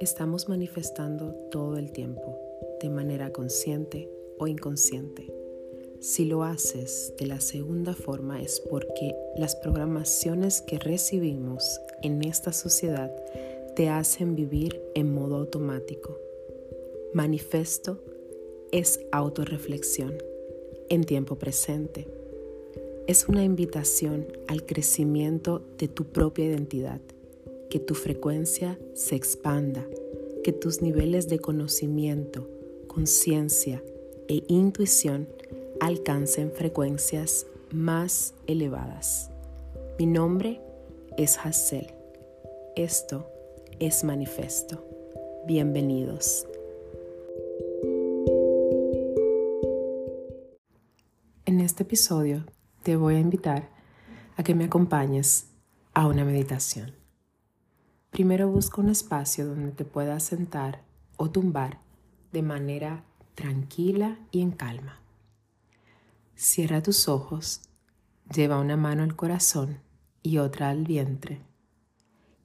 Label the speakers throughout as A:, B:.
A: estamos manifestando todo el tiempo, de manera consciente o inconsciente. Si lo haces de la segunda forma es porque las programaciones que recibimos en esta sociedad te hacen vivir en modo automático. Manifesto es autorreflexión en tiempo presente. Es una invitación al crecimiento de tu propia identidad, que tu frecuencia se expanda, que tus niveles de conocimiento, conciencia e intuición alcancen frecuencias más elevadas. Mi nombre es Hassel. Esto es Manifesto. Bienvenidos. En este episodio te voy a invitar a que me acompañes a una meditación. Primero busca un espacio donde te puedas sentar o tumbar de manera tranquila y en calma. Cierra tus ojos, lleva una mano al corazón y otra al vientre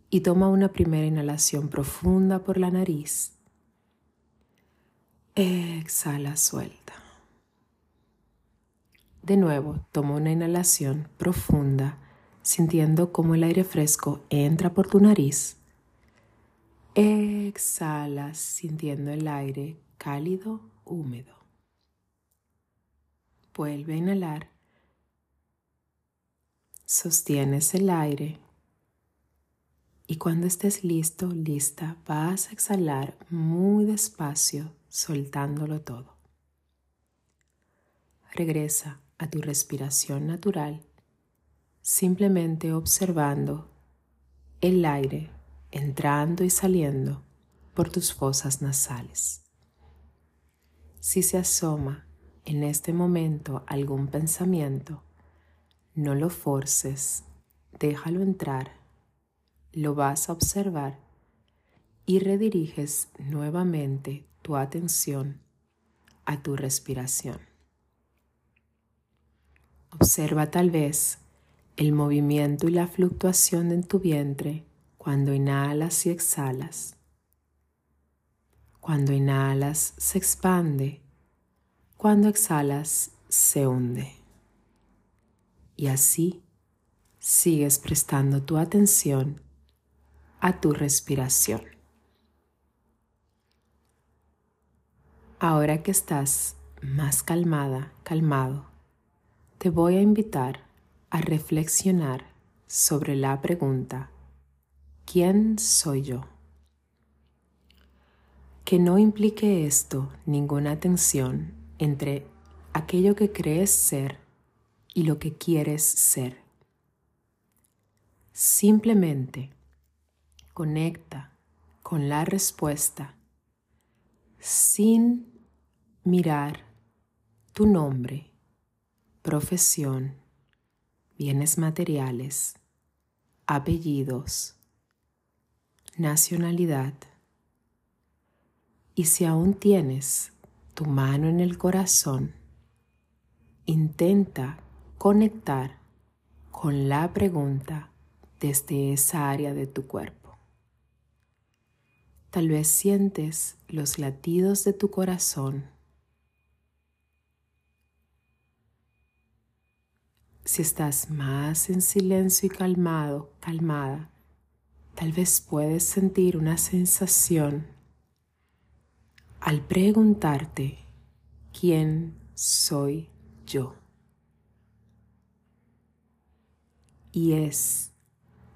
A: y toma una primera inhalación profunda por la nariz. Exhala suelta. De nuevo, toma una inhalación profunda, sintiendo cómo el aire fresco entra por tu nariz. Exhala sintiendo el aire cálido, húmedo. Vuelve a inhalar. Sostienes el aire. Y cuando estés listo, lista, vas a exhalar muy despacio, soltándolo todo. Regresa a tu respiración natural, simplemente observando el aire entrando y saliendo por tus fosas nasales. Si se asoma en este momento algún pensamiento, no lo forces, déjalo entrar, lo vas a observar y rediriges nuevamente tu atención a tu respiración. Observa tal vez el movimiento y la fluctuación en tu vientre cuando inhalas y exhalas. Cuando inhalas se expande cuando exhalas, se hunde. Y así sigues prestando tu atención a tu respiración. Ahora que estás más calmada, calmado, te voy a invitar a reflexionar sobre la pregunta, ¿quién soy yo? Que no implique esto ninguna tensión entre aquello que crees ser y lo que quieres ser. Simplemente conecta con la respuesta sin mirar tu nombre, profesión, bienes materiales, apellidos, nacionalidad. Y si aún tienes tu mano en el corazón, intenta conectar con la pregunta desde esa área de tu cuerpo. Tal vez sientes los latidos de tu corazón. Si estás más en silencio y calmado, calmada, tal vez puedes sentir una sensación al preguntarte quién soy yo. Y es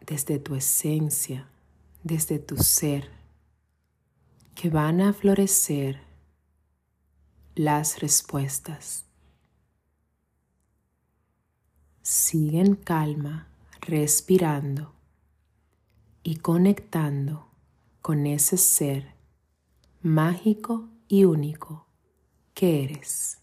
A: desde tu esencia, desde tu ser, que van a florecer las respuestas. Sigue en calma, respirando y conectando con ese ser mágico y único que eres.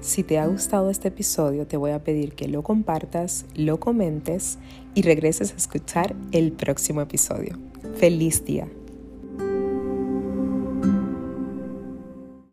A: Si te ha gustado este episodio, te voy a pedir que lo compartas, lo comentes y regreses a escuchar el próximo episodio. ¡Feliz día!